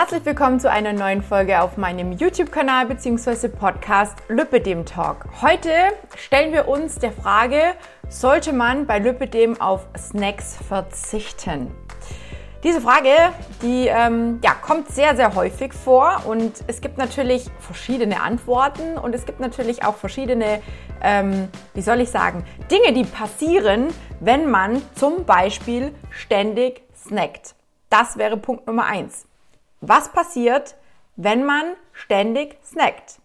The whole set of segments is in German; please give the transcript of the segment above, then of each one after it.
Herzlich willkommen zu einer neuen Folge auf meinem YouTube-Kanal bzw. Podcast Lüppedem Talk. Heute stellen wir uns der Frage, sollte man bei Lüppedem auf Snacks verzichten? Diese Frage, die ähm, ja, kommt sehr, sehr häufig vor und es gibt natürlich verschiedene Antworten und es gibt natürlich auch verschiedene, ähm, wie soll ich sagen, Dinge, die passieren, wenn man zum Beispiel ständig snackt. Das wäre Punkt Nummer eins. Was passiert, wenn man ständig snackt?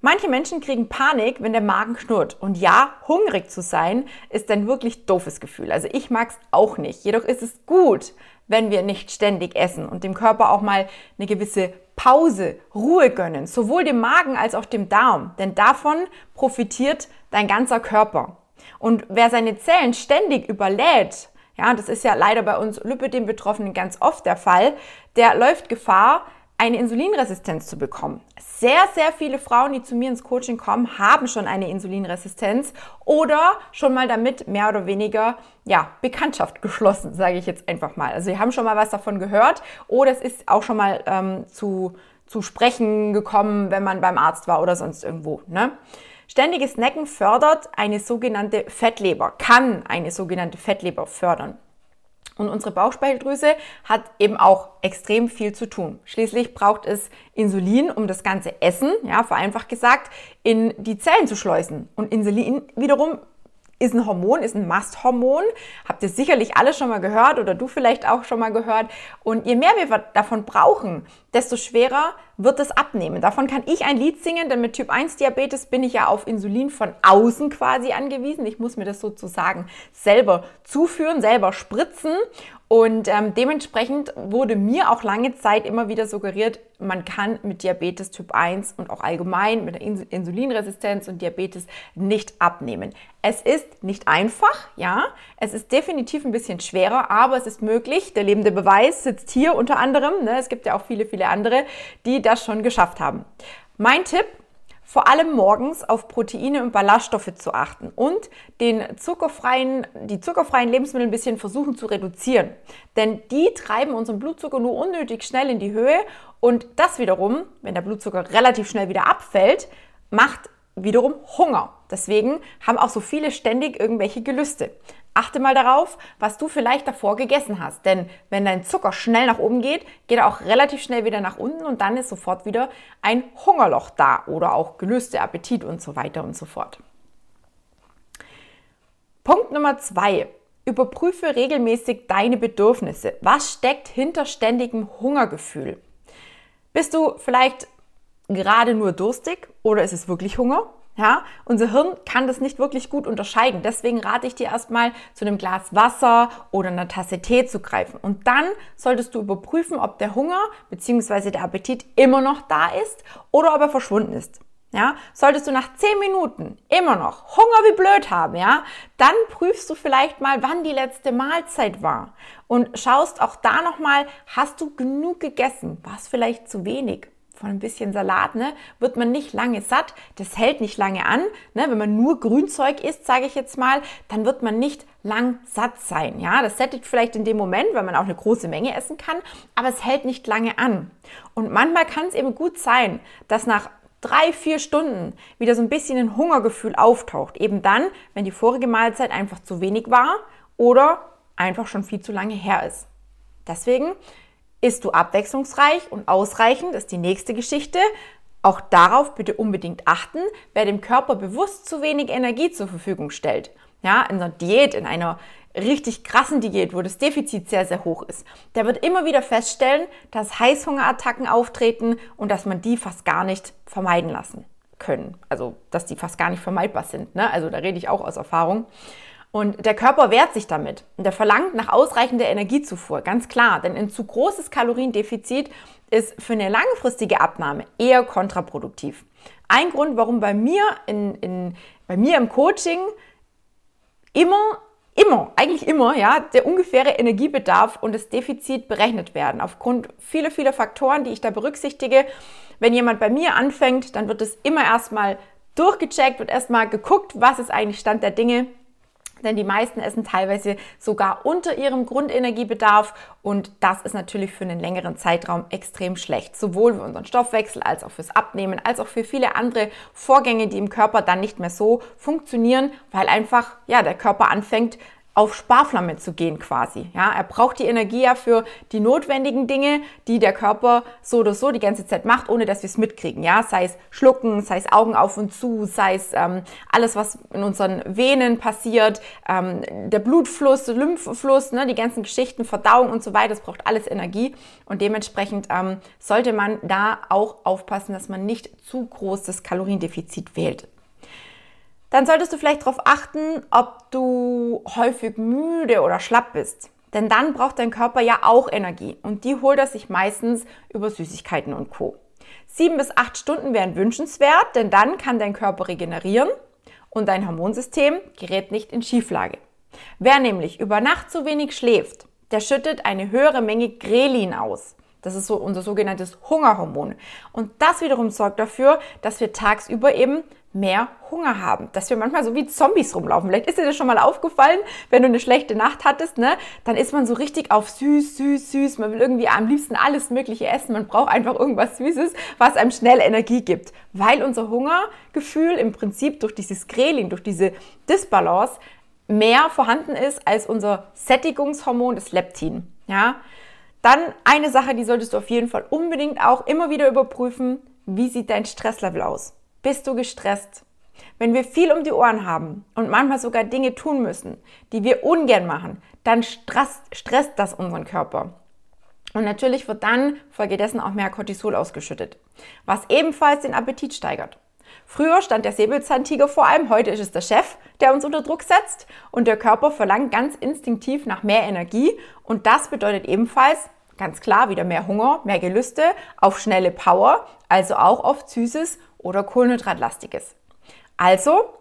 Manche Menschen kriegen Panik, wenn der Magen knurrt. Und ja, hungrig zu sein ist ein wirklich doofes Gefühl. Also ich mag es auch nicht. Jedoch ist es gut, wenn wir nicht ständig essen und dem Körper auch mal eine gewisse Pause, Ruhe gönnen. Sowohl dem Magen als auch dem Darm. Denn davon profitiert dein ganzer Körper. Und wer seine Zellen ständig überlädt, ja, das ist ja leider bei uns Lipidem-Betroffenen ganz oft der Fall, der läuft Gefahr, eine Insulinresistenz zu bekommen. Sehr, sehr viele Frauen, die zu mir ins Coaching kommen, haben schon eine Insulinresistenz oder schon mal damit mehr oder weniger ja, Bekanntschaft geschlossen, sage ich jetzt einfach mal. Also sie haben schon mal was davon gehört oder es ist auch schon mal ähm, zu, zu sprechen gekommen, wenn man beim Arzt war oder sonst irgendwo. Ne? Ständiges Snacken fördert eine sogenannte Fettleber, kann eine sogenannte Fettleber fördern. Und unsere Bauchspeicheldrüse hat eben auch extrem viel zu tun. Schließlich braucht es Insulin, um das ganze Essen, ja, vereinfacht gesagt, in die Zellen zu schleusen. Und Insulin wiederum ist ein Hormon, ist ein Masthormon. Habt ihr sicherlich alle schon mal gehört oder du vielleicht auch schon mal gehört. Und je mehr wir davon brauchen, desto schwerer wird es abnehmen. Davon kann ich ein Lied singen, denn mit Typ 1 Diabetes bin ich ja auf Insulin von außen quasi angewiesen. Ich muss mir das sozusagen selber zuführen, selber spritzen. Und ähm, dementsprechend wurde mir auch lange Zeit immer wieder suggeriert, man kann mit Diabetes Typ 1 und auch allgemein mit der Insulinresistenz und Diabetes nicht abnehmen. Es ist nicht einfach, ja, es ist definitiv ein bisschen schwerer, aber es ist möglich. Der lebende Beweis sitzt hier unter anderem. Ne? Es gibt ja auch viele, viele andere, die das schon geschafft haben. Mein Tipp, vor allem morgens auf Proteine und Ballaststoffe zu achten und den zuckerfreien, die zuckerfreien Lebensmittel ein bisschen versuchen zu reduzieren. Denn die treiben unseren Blutzucker nur unnötig schnell in die Höhe und das wiederum, wenn der Blutzucker relativ schnell wieder abfällt, macht wiederum Hunger. Deswegen haben auch so viele ständig irgendwelche Gelüste. Achte mal darauf, was du vielleicht davor gegessen hast. Denn wenn dein Zucker schnell nach oben geht, geht er auch relativ schnell wieder nach unten und dann ist sofort wieder ein Hungerloch da oder auch Gelüste, Appetit und so weiter und so fort. Punkt Nummer zwei. Überprüfe regelmäßig deine Bedürfnisse. Was steckt hinter ständigem Hungergefühl? Bist du vielleicht gerade nur durstig oder ist es wirklich Hunger? Ja, unser Hirn kann das nicht wirklich gut unterscheiden. Deswegen rate ich dir erstmal zu einem Glas Wasser oder einer Tasse Tee zu greifen. Und dann solltest du überprüfen, ob der Hunger bzw. der Appetit immer noch da ist oder ob er verschwunden ist. Ja, solltest du nach 10 Minuten immer noch Hunger wie blöd haben, ja, dann prüfst du vielleicht mal, wann die letzte Mahlzeit war und schaust auch da nochmal, hast du genug gegessen? War es vielleicht zu wenig? Von ein bisschen Salat, ne, wird man nicht lange satt. Das hält nicht lange an. Ne? Wenn man nur Grünzeug isst, sage ich jetzt mal, dann wird man nicht lang satt sein. Ja, das sättigt vielleicht in dem Moment, weil man auch eine große Menge essen kann, aber es hält nicht lange an. Und manchmal kann es eben gut sein, dass nach drei, vier Stunden wieder so ein bisschen ein Hungergefühl auftaucht. Eben dann, wenn die vorige Mahlzeit einfach zu wenig war oder einfach schon viel zu lange her ist. Deswegen Isst du abwechslungsreich und ausreichend, ist die nächste Geschichte. Auch darauf bitte unbedingt achten, wer dem Körper bewusst zu wenig Energie zur Verfügung stellt. Ja, in einer Diät, in einer richtig krassen Diät, wo das Defizit sehr, sehr hoch ist, der wird immer wieder feststellen, dass Heißhungerattacken auftreten und dass man die fast gar nicht vermeiden lassen können. Also, dass die fast gar nicht vermeidbar sind. Ne? Also, da rede ich auch aus Erfahrung. Und der Körper wehrt sich damit. Und der verlangt nach ausreichender Energiezufuhr, ganz klar. Denn ein zu großes Kaloriendefizit ist für eine langfristige Abnahme eher kontraproduktiv. Ein Grund, warum bei mir, in, in, bei mir im Coaching immer, immer, eigentlich immer, ja, der ungefähre Energiebedarf und das Defizit berechnet werden. Aufgrund vieler, vieler Faktoren, die ich da berücksichtige. Wenn jemand bei mir anfängt, dann wird es immer erstmal durchgecheckt, wird erstmal geguckt, was ist eigentlich Stand der Dinge denn die meisten essen teilweise sogar unter ihrem Grundenergiebedarf und das ist natürlich für einen längeren Zeitraum extrem schlecht, sowohl für unseren Stoffwechsel als auch fürs Abnehmen, als auch für viele andere Vorgänge, die im Körper dann nicht mehr so funktionieren, weil einfach ja der Körper anfängt auf Sparflamme zu gehen quasi. Ja, er braucht die Energie ja für die notwendigen Dinge, die der Körper so oder so die ganze Zeit macht, ohne dass wir es mitkriegen. Ja, sei es Schlucken, sei es Augen auf und zu, sei es ähm, alles, was in unseren Venen passiert, ähm, der Blutfluss, der Lymphfluss, ne, die ganzen Geschichten, Verdauung und so weiter. Das braucht alles Energie und dementsprechend ähm, sollte man da auch aufpassen, dass man nicht zu groß das Kaloriendefizit wählt dann solltest du vielleicht darauf achten, ob du häufig müde oder schlapp bist. Denn dann braucht dein Körper ja auch Energie und die holt er sich meistens über Süßigkeiten und Co. Sieben bis acht Stunden wären wünschenswert, denn dann kann dein Körper regenerieren und dein Hormonsystem gerät nicht in Schieflage. Wer nämlich über Nacht zu wenig schläft, der schüttet eine höhere Menge Grelin aus. Das ist so unser sogenanntes Hungerhormon. Und das wiederum sorgt dafür, dass wir tagsüber eben mehr Hunger haben, dass wir manchmal so wie Zombies rumlaufen. Vielleicht ist dir das schon mal aufgefallen, wenn du eine schlechte Nacht hattest, ne? Dann ist man so richtig auf süß, süß, süß. Man will irgendwie am liebsten alles Mögliche essen. Man braucht einfach irgendwas Süßes, was einem schnell Energie gibt, weil unser Hungergefühl im Prinzip durch dieses Grelin, durch diese Disbalance mehr vorhanden ist als unser Sättigungshormon, das Leptin. Ja? Dann eine Sache, die solltest du auf jeden Fall unbedingt auch immer wieder überprüfen. Wie sieht dein Stresslevel aus? Bist du gestresst? Wenn wir viel um die Ohren haben und manchmal sogar Dinge tun müssen, die wir ungern machen, dann stresst, stresst das unseren Körper. Und natürlich wird dann folgedessen auch mehr Cortisol ausgeschüttet, was ebenfalls den Appetit steigert. Früher stand der Säbelzahntiger vor allem, heute ist es der Chef, der uns unter Druck setzt und der Körper verlangt ganz instinktiv nach mehr Energie und das bedeutet ebenfalls ganz klar wieder mehr Hunger, mehr Gelüste auf schnelle Power, also auch auf Süßes oder Kohlenhydratlastiges. Also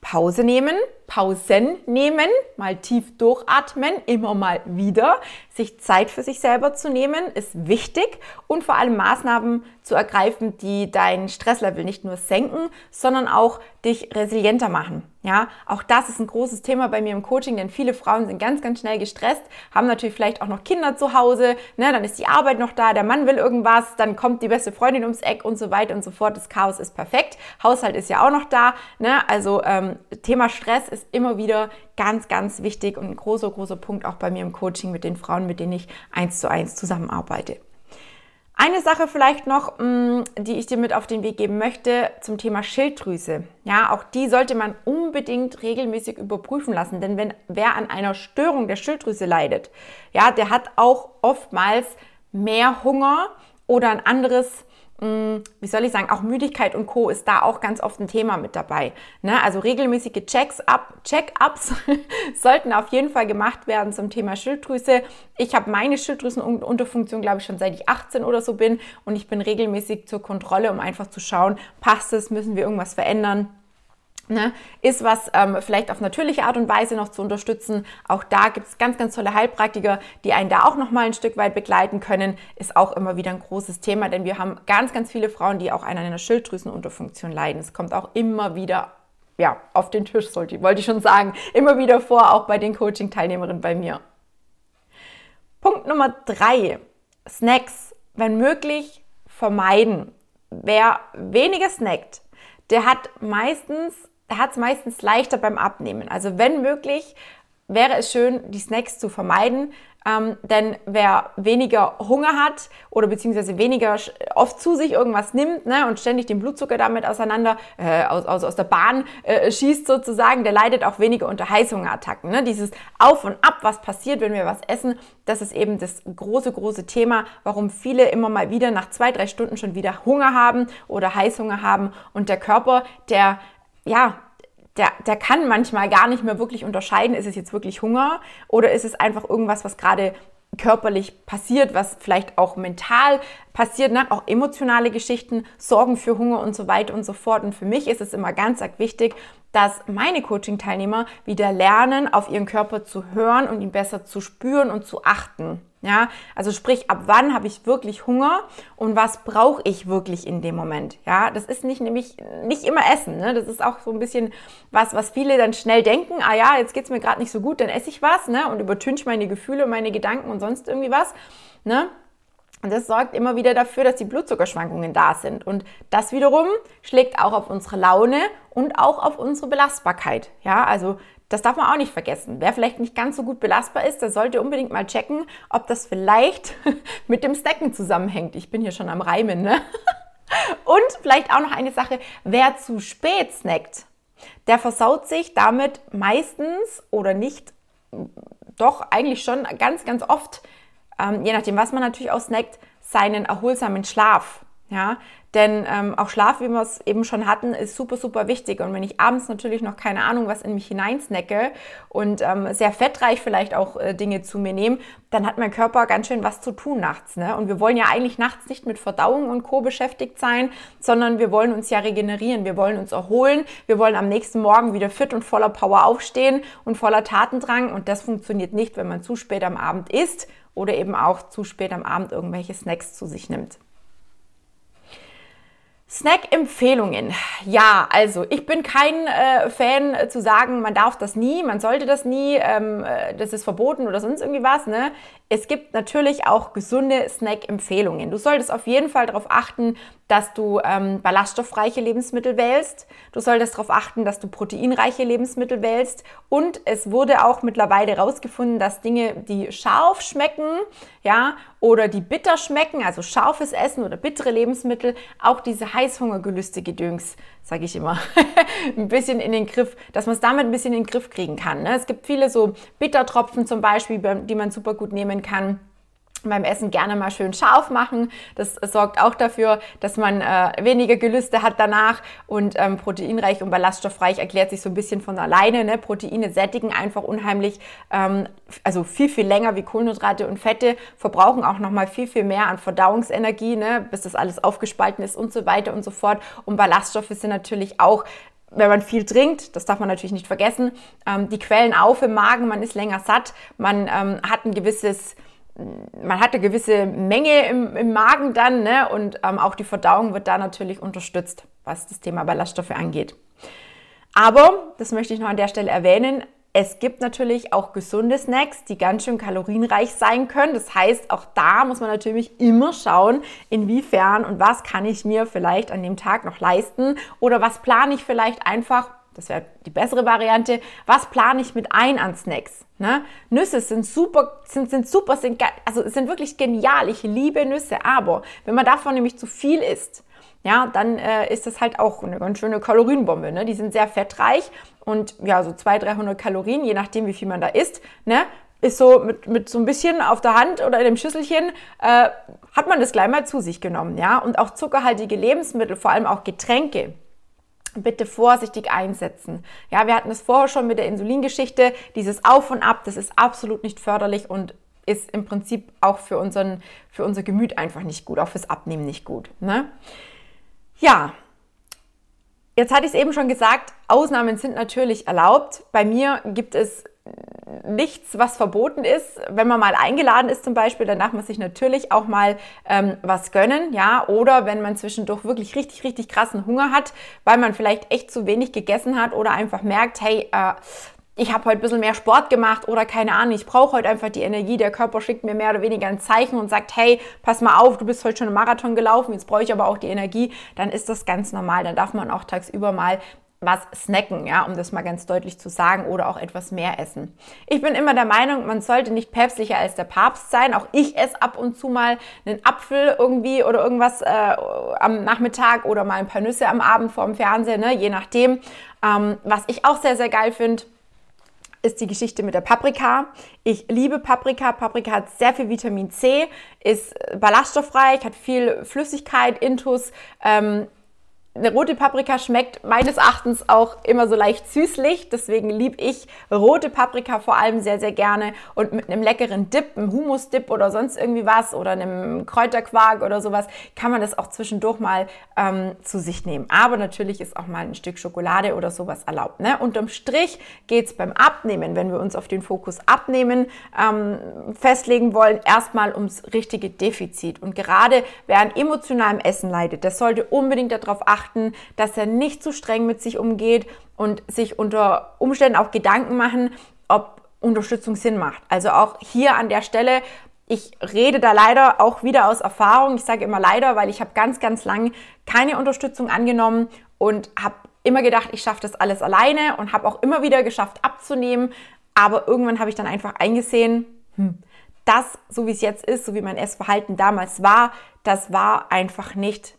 Pause nehmen, Pausen nehmen, mal tief durchatmen, immer mal wieder. Sich Zeit für sich selber zu nehmen, ist wichtig und vor allem Maßnahmen zu ergreifen, die dein Stresslevel nicht nur senken, sondern auch dich resilienter machen. Ja, auch das ist ein großes Thema bei mir im Coaching, denn viele Frauen sind ganz, ganz schnell gestresst, haben natürlich vielleicht auch noch Kinder zu Hause, ne, dann ist die Arbeit noch da, der Mann will irgendwas, dann kommt die beste Freundin ums Eck und so weiter und so fort. Das Chaos ist perfekt. Haushalt ist ja auch noch da. Ne? Also ähm, Thema Stress ist immer wieder ganz, ganz wichtig und ein großer, großer Punkt auch bei mir im Coaching mit den Frauen, mit denen ich eins zu eins zusammenarbeite. Eine Sache vielleicht noch, mm, die ich dir mit auf den Weg geben möchte zum Thema Schilddrüse. Ja, auch die sollte man unbedingt regelmäßig überprüfen lassen, denn wenn wer an einer Störung der Schilddrüse leidet, ja, der hat auch oftmals mehr Hunger oder ein anderes wie soll ich sagen, auch Müdigkeit und Co. ist da auch ganz oft ein Thema mit dabei. Ne? Also regelmäßige Checks up, Check-ups sollten auf jeden Fall gemacht werden zum Thema Schilddrüse. Ich habe meine Schilddrüsenunterfunktion, glaube ich, schon seit ich 18 oder so bin und ich bin regelmäßig zur Kontrolle, um einfach zu schauen, passt es, müssen wir irgendwas verändern. Ne, ist was ähm, vielleicht auf natürliche Art und Weise noch zu unterstützen. Auch da gibt es ganz, ganz tolle Heilpraktiker, die einen da auch noch mal ein Stück weit begleiten können. Ist auch immer wieder ein großes Thema, denn wir haben ganz, ganz viele Frauen, die auch an einer Schilddrüsenunterfunktion leiden. Es kommt auch immer wieder ja, auf den Tisch, sollte, wollte ich schon sagen, immer wieder vor, auch bei den Coaching-Teilnehmerinnen bei mir. Punkt Nummer drei, Snacks, wenn möglich, vermeiden. Wer weniger snackt, der hat meistens hat es meistens leichter beim Abnehmen. Also wenn möglich, wäre es schön, die Snacks zu vermeiden. Ähm, denn wer weniger Hunger hat oder beziehungsweise weniger oft zu sich irgendwas nimmt ne, und ständig den Blutzucker damit auseinander, äh, aus, aus, aus der Bahn äh, schießt sozusagen, der leidet auch weniger unter Heißhungerattacken. Ne? Dieses Auf und Ab, was passiert, wenn wir was essen, das ist eben das große, große Thema, warum viele immer mal wieder nach zwei, drei Stunden schon wieder Hunger haben oder Heißhunger haben und der Körper, der ja, der, der kann manchmal gar nicht mehr wirklich unterscheiden, ist es jetzt wirklich Hunger oder ist es einfach irgendwas, was gerade körperlich passiert, was vielleicht auch mental passiert, ne? auch emotionale Geschichten, Sorgen für Hunger und so weiter und so fort. Und für mich ist es immer ganz wichtig, dass meine Coaching-Teilnehmer wieder lernen, auf ihren Körper zu hören und ihn besser zu spüren und zu achten. Ja, also sprich, ab wann habe ich wirklich Hunger und was brauche ich wirklich in dem Moment? Ja, das ist nicht nämlich nicht immer Essen. Ne? Das ist auch so ein bisschen was, was viele dann schnell denken. Ah ja, jetzt geht's mir gerade nicht so gut, dann esse ich was, ne? Und übertünche meine Gefühle, meine Gedanken und sonst irgendwie was, ne? Und das sorgt immer wieder dafür, dass die Blutzuckerschwankungen da sind. Und das wiederum schlägt auch auf unsere Laune und auch auf unsere Belastbarkeit. Ja, also das darf man auch nicht vergessen. Wer vielleicht nicht ganz so gut belastbar ist, der sollte unbedingt mal checken, ob das vielleicht mit dem Snacken zusammenhängt. Ich bin hier schon am Reimen, ne? Und vielleicht auch noch eine Sache, wer zu spät snackt, der versaut sich damit meistens oder nicht, doch eigentlich schon ganz, ganz oft ähm, je nachdem, was man natürlich auch snackt, seinen erholsamen Schlaf. Ja, denn ähm, auch Schlaf, wie wir es eben schon hatten, ist super, super wichtig. Und wenn ich abends natürlich noch keine Ahnung, was in mich hineinsnacke und ähm, sehr fettreich vielleicht auch äh, Dinge zu mir nehme, dann hat mein Körper ganz schön was zu tun nachts. Ne? Und wir wollen ja eigentlich nachts nicht mit Verdauung und Co. beschäftigt sein, sondern wir wollen uns ja regenerieren, wir wollen uns erholen, wir wollen am nächsten Morgen wieder fit und voller Power aufstehen und voller Tatendrang. Und das funktioniert nicht, wenn man zu spät am Abend isst oder eben auch zu spät am Abend irgendwelche Snacks zu sich nimmt. Snack-Empfehlungen. Ja, also ich bin kein äh, Fan äh, zu sagen, man darf das nie, man sollte das nie, ähm, äh, das ist verboten oder sonst irgendwie was. Ne? Es gibt natürlich auch gesunde Snack-Empfehlungen. Du solltest auf jeden Fall darauf achten, dass du ähm, ballaststoffreiche Lebensmittel wählst. Du solltest darauf achten, dass du proteinreiche Lebensmittel wählst. Und es wurde auch mittlerweile herausgefunden, dass Dinge, die scharf schmecken, ja, oder die bitter schmecken, also scharfes Essen oder bittere Lebensmittel, auch diese Heißhungergelüste Gedöns, sage ich immer, ein bisschen in den Griff, dass man es damit ein bisschen in den Griff kriegen kann. Ne? Es gibt viele so Bittertropfen zum Beispiel, die man super gut nehmen kann beim Essen gerne mal schön scharf machen. Das sorgt auch dafür, dass man äh, weniger Gelüste hat danach und ähm, proteinreich und ballaststoffreich erklärt sich so ein bisschen von alleine. Ne? Proteine sättigen einfach unheimlich, ähm, also viel, viel länger wie Kohlenhydrate und Fette, verbrauchen auch nochmal viel, viel mehr an Verdauungsenergie, ne? bis das alles aufgespalten ist und so weiter und so fort. Und Ballaststoffe sind natürlich auch wenn man viel trinkt, das darf man natürlich nicht vergessen, ähm, die quellen auf im Magen, man ist länger satt, man ähm, hat ein gewisses man hat eine gewisse Menge im, im Magen dann ne? und ähm, auch die Verdauung wird da natürlich unterstützt, was das Thema Ballaststoffe angeht. Aber, das möchte ich noch an der Stelle erwähnen, es gibt natürlich auch gesunde Snacks, die ganz schön kalorienreich sein können. Das heißt, auch da muss man natürlich immer schauen, inwiefern und was kann ich mir vielleicht an dem Tag noch leisten oder was plane ich vielleicht einfach das wäre die bessere Variante. Was plane ich mit ein an Snacks? Ne? Nüsse sind super, sind, sind super, sind, also sind wirklich genial. Ich liebe Nüsse, aber wenn man davon nämlich zu viel isst, ja, dann äh, ist das halt auch eine ganz schöne Kalorienbombe. Ne? Die sind sehr fettreich und ja, so 200, 300 Kalorien, je nachdem, wie viel man da isst, ne? ist so mit, mit so ein bisschen auf der Hand oder in dem Schüsselchen, äh, hat man das gleich mal zu sich genommen. Ja? Und auch zuckerhaltige Lebensmittel, vor allem auch Getränke, bitte vorsichtig einsetzen. Ja, wir hatten es vorher schon mit der Insulingeschichte. Dieses Auf und Ab, das ist absolut nicht förderlich und ist im Prinzip auch für, unseren, für unser Gemüt einfach nicht gut, auch fürs Abnehmen nicht gut. Ne? Ja, jetzt hatte ich es eben schon gesagt, Ausnahmen sind natürlich erlaubt. Bei mir gibt es nichts, was verboten ist. Wenn man mal eingeladen ist zum Beispiel, dann darf man sich natürlich auch mal ähm, was gönnen, ja. Oder wenn man zwischendurch wirklich richtig, richtig krassen Hunger hat, weil man vielleicht echt zu wenig gegessen hat oder einfach merkt, hey, äh, ich habe heute ein bisschen mehr Sport gemacht oder keine Ahnung, ich brauche heute einfach die Energie. Der Körper schickt mir mehr oder weniger ein Zeichen und sagt, hey, pass mal auf, du bist heute schon einen Marathon gelaufen, jetzt brauche ich aber auch die Energie. Dann ist das ganz normal. Dann darf man auch tagsüber mal was snacken, ja, um das mal ganz deutlich zu sagen, oder auch etwas mehr essen. Ich bin immer der Meinung, man sollte nicht päpstlicher als der Papst sein. Auch ich esse ab und zu mal einen Apfel irgendwie oder irgendwas äh, am Nachmittag oder mal ein paar Nüsse am Abend vorm Fernsehen, ne, je nachdem. Ähm, was ich auch sehr, sehr geil finde, ist die Geschichte mit der Paprika. Ich liebe Paprika. Paprika hat sehr viel Vitamin C, ist ballaststoffreich, hat viel Flüssigkeit, Intus. Ähm, eine rote Paprika schmeckt meines Erachtens auch immer so leicht süßlich. Deswegen liebe ich rote Paprika vor allem sehr, sehr gerne. Und mit einem leckeren Dip, einem Humus-Dip oder sonst irgendwie was oder einem Kräuterquark oder sowas, kann man das auch zwischendurch mal ähm, zu sich nehmen. Aber natürlich ist auch mal ein Stück Schokolade oder sowas erlaubt. Ne? Unterm Strich geht es beim Abnehmen, wenn wir uns auf den Fokus Abnehmen ähm, festlegen wollen, erstmal ums richtige Defizit. Und gerade wer an emotionalem Essen leidet, der sollte unbedingt darauf achten, achten, dass er nicht zu streng mit sich umgeht und sich unter Umständen auch Gedanken machen, ob Unterstützung Sinn macht. Also auch hier an der Stelle, ich rede da leider auch wieder aus Erfahrung. Ich sage immer leider, weil ich habe ganz, ganz lang keine Unterstützung angenommen und habe immer gedacht, ich schaffe das alles alleine und habe auch immer wieder geschafft abzunehmen. Aber irgendwann habe ich dann einfach eingesehen, hm, das, so wie es jetzt ist, so wie mein Essverhalten damals war, das war einfach nicht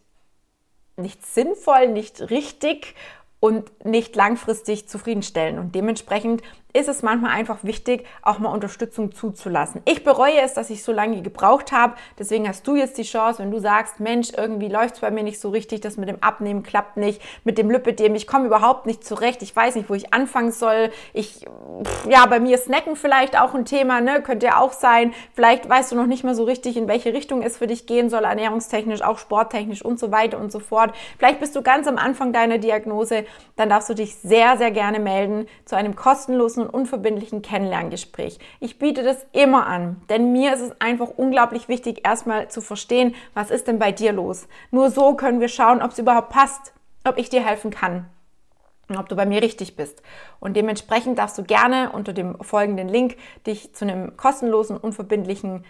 nicht sinnvoll, nicht richtig und nicht langfristig zufriedenstellen. Und dementsprechend ist es manchmal einfach wichtig, auch mal Unterstützung zuzulassen. Ich bereue es, dass ich so lange gebraucht habe. Deswegen hast du jetzt die Chance, wenn du sagst, Mensch, irgendwie läuft es bei mir nicht so richtig, das mit dem Abnehmen klappt nicht, mit dem Lipidem, ich komme überhaupt nicht zurecht, ich weiß nicht, wo ich anfangen soll. Ich, ja, bei mir Snacken vielleicht auch ein Thema, ne, könnte ja auch sein. Vielleicht weißt du noch nicht mal so richtig, in welche Richtung es für dich gehen soll, ernährungstechnisch, auch sporttechnisch und so weiter und so fort. Vielleicht bist du ganz am Anfang deiner Diagnose, dann darfst du dich sehr, sehr gerne melden zu einem kostenlosen und unverbindlichen Kennenlerngespräch. Ich biete das immer an, denn mir ist es einfach unglaublich wichtig, erstmal zu verstehen, was ist denn bei dir los. Nur so können wir schauen, ob es überhaupt passt, ob ich dir helfen kann und ob du bei mir richtig bist. Und dementsprechend darfst du gerne unter dem folgenden Link dich zu einem kostenlosen, unverbindlichen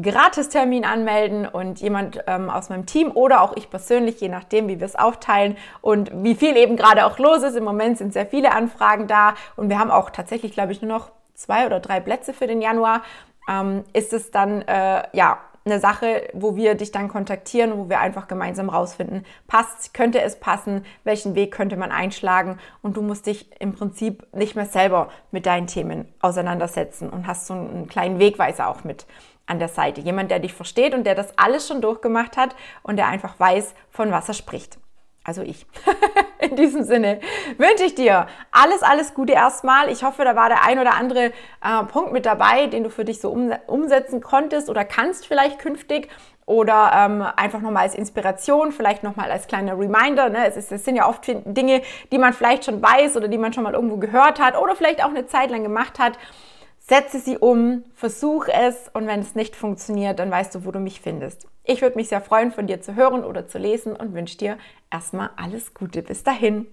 Gratistermin anmelden und jemand ähm, aus meinem Team oder auch ich persönlich, je nachdem, wie wir es aufteilen und wie viel eben gerade auch los ist. Im Moment sind sehr viele Anfragen da und wir haben auch tatsächlich, glaube ich, nur noch zwei oder drei Plätze für den Januar. Ähm, ist es dann äh, ja eine Sache, wo wir dich dann kontaktieren, wo wir einfach gemeinsam rausfinden, passt, könnte es passen, welchen Weg könnte man einschlagen und du musst dich im Prinzip nicht mehr selber mit deinen Themen auseinandersetzen und hast so einen kleinen Wegweiser auch mit an der Seite. Jemand, der dich versteht und der das alles schon durchgemacht hat und der einfach weiß, von was er spricht. Also ich. In diesem Sinne wünsche ich dir alles, alles Gute erstmal. Ich hoffe, da war der ein oder andere äh, Punkt mit dabei, den du für dich so um, umsetzen konntest oder kannst vielleicht künftig oder ähm, einfach nochmal als Inspiration, vielleicht nochmal als kleiner Reminder. Ne? Es, ist, es sind ja oft Dinge, die man vielleicht schon weiß oder die man schon mal irgendwo gehört hat oder vielleicht auch eine Zeit lang gemacht hat. Setze sie um, versuch es und wenn es nicht funktioniert, dann weißt du, wo du mich findest. Ich würde mich sehr freuen, von dir zu hören oder zu lesen und wünsche dir erstmal alles Gute. Bis dahin.